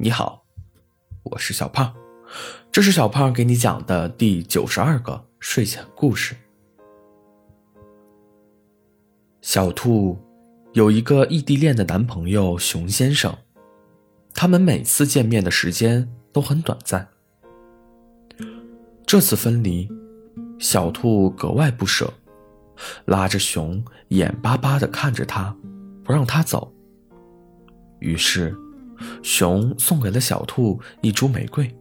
你好，我是小胖，这是小胖给你讲的第九十二个睡前故事。小兔有一个异地恋的男朋友熊先生，他们每次见面的时间都很短暂。这次分离，小兔格外不舍，拉着熊，眼巴巴的看着他，不让他走。于是。熊送给了小兔一株玫瑰。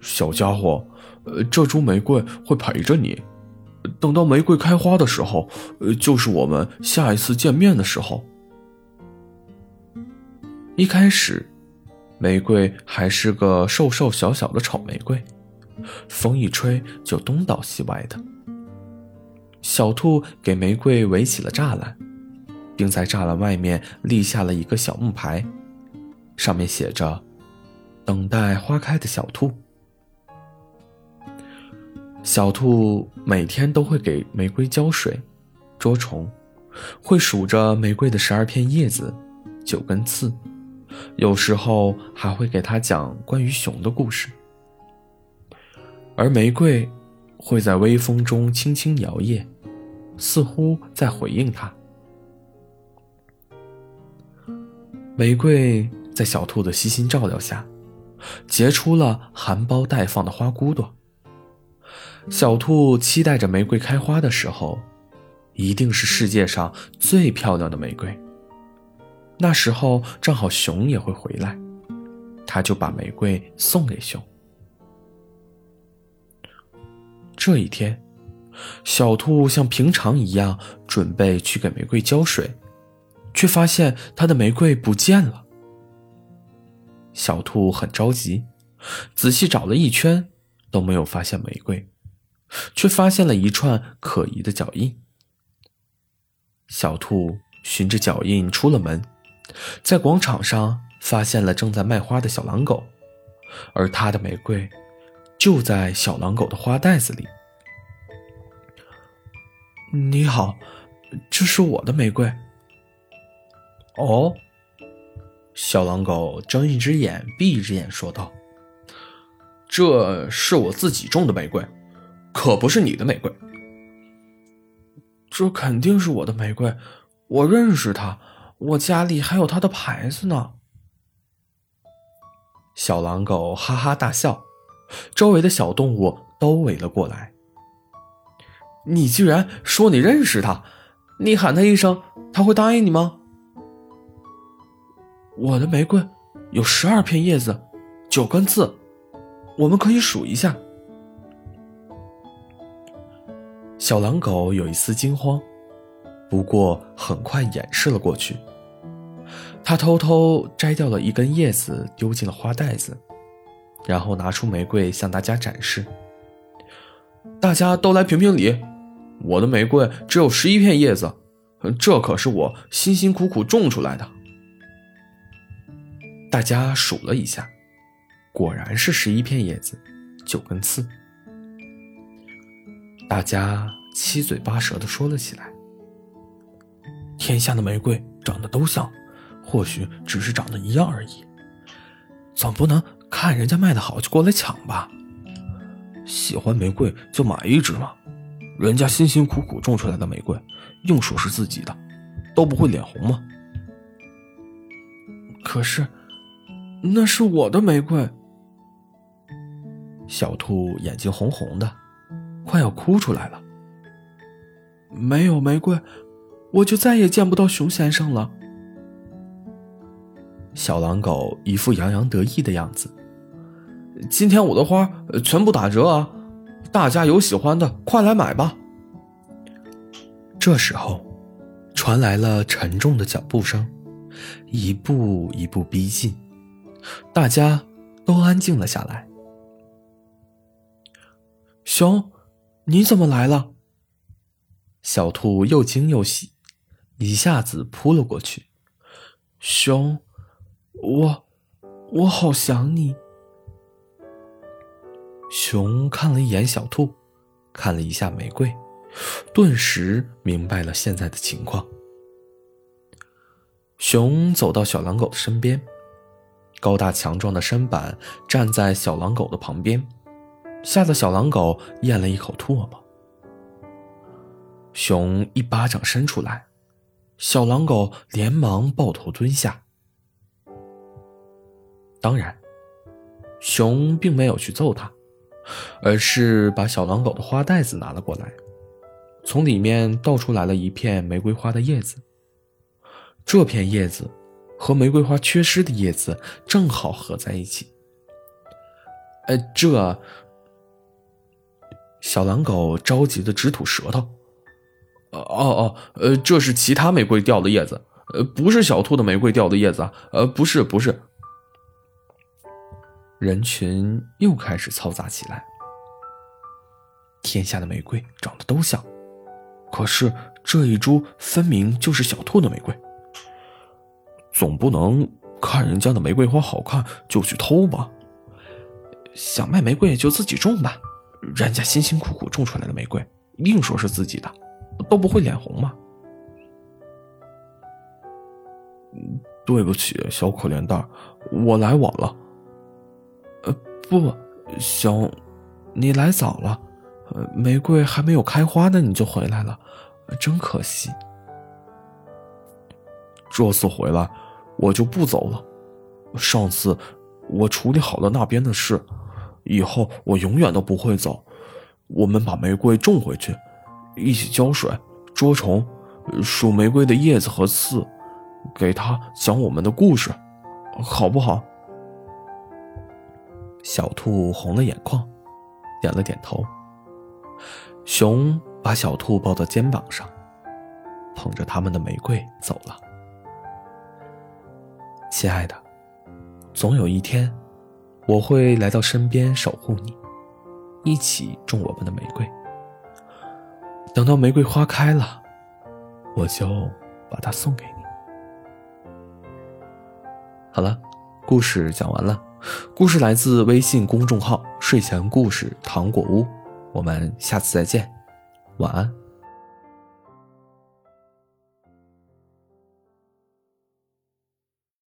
小家伙，呃，这株玫瑰会陪着你，等到玫瑰开花的时候，呃，就是我们下一次见面的时候。一开始，玫瑰还是个瘦瘦小小的丑玫瑰，风一吹就东倒西歪的。小兔给玫瑰围起了栅栏。并在栅栏外面立下了一个小木牌，上面写着“等待花开的小兔”。小兔每天都会给玫瑰浇水、捉虫，会数着玫瑰的十二片叶子、九根刺，有时候还会给它讲关于熊的故事。而玫瑰会在微风中轻轻摇曳，似乎在回应它。玫瑰在小兔的悉心照料下，结出了含苞待放的花骨朵。小兔期待着玫瑰开花的时候，一定是世界上最漂亮的玫瑰。那时候正好熊也会回来，他就把玫瑰送给熊。这一天，小兔像平常一样准备去给玫瑰浇水。却发现他的玫瑰不见了。小兔很着急，仔细找了一圈，都没有发现玫瑰，却发现了一串可疑的脚印。小兔循着脚印出了门，在广场上发现了正在卖花的小狼狗，而他的玫瑰就在小狼狗的花袋子里。你好，这是我的玫瑰。哦，小狼狗睁一只眼闭一只眼说道：“这是我自己种的玫瑰，可不是你的玫瑰。这肯定是我的玫瑰，我认识它，我家里还有它的牌子呢。”小狼狗哈哈大笑，周围的小动物都围了过来。你居然说你认识它？你喊它一声，它会答应你吗？我的玫瑰有十二片叶子，九根刺，我们可以数一下。小狼狗有一丝惊慌，不过很快掩饰了过去。他偷偷摘掉了一根叶子，丢进了花袋子，然后拿出玫瑰向大家展示。大家都来评评理，我的玫瑰只有十一片叶子，这可是我辛辛苦苦种出来的。大家数了一下，果然是十一片叶子，九根刺。大家七嘴八舌的说了起来：“天下的玫瑰长得都像，或许只是长得一样而已。总不能看人家卖的好就过来抢吧？喜欢玫瑰就买一支嘛，人家辛辛苦苦种出来的玫瑰，硬说是自己的，都不会脸红吗？可是……”那是我的玫瑰。小兔眼睛红红的，快要哭出来了。没有玫瑰，我就再也见不到熊先生了。小狼狗一副洋洋得意的样子。今天我的花全部打折啊！大家有喜欢的，快来买吧。这时候，传来了沉重的脚步声，一步一步逼近。大家都安静了下来。熊，你怎么来了？小兔又惊又喜，一下子扑了过去。熊，我，我好想你。熊看了一眼小兔，看了一下玫瑰，顿时明白了现在的情况。熊走到小狼狗的身边。高大强壮的身板站在小狼狗的旁边，吓得小狼狗咽了一口唾沫。熊一巴掌伸出来，小狼狗连忙抱头蹲下。当然，熊并没有去揍他，而是把小狼狗的花袋子拿了过来，从里面倒出来了一片玫瑰花的叶子。这片叶子和玫瑰花缺失的叶子正好合在一起。呃，这小狼狗着急的直吐舌头。哦哦，呃，这是其他玫瑰掉的叶子，呃，不是小兔的玫瑰掉的叶子啊，呃，不是，不是。人群又开始嘈杂起来。天下的玫瑰长得都像，可是这一株分明就是小兔的玫瑰。总不能看人家的玫瑰花好看就去偷吧？想卖玫瑰就自己种吧，人家辛辛苦苦种出来的玫瑰，硬说是自己的。都不会脸红吗？对不起，小可怜蛋，我来晚了。呃，不，小，你来早了，玫瑰还没有开花呢，你就回来了，真可惜。这次回来，我就不走了。上次我处理好了那边的事，以后我永远都不会走。我们把玫瑰种回去。一起浇水、捉虫、数玫瑰的叶子和刺，给他讲我们的故事，好不好？小兔红了眼眶，点了点头。熊把小兔抱到肩膀上，捧着他们的玫瑰走了。亲爱的，总有一天，我会来到身边守护你，一起种我们的玫瑰。等到玫瑰花开了，我就把它送给你。好了，故事讲完了。故事来自微信公众号“睡前故事糖果屋”，我们下次再见，晚安。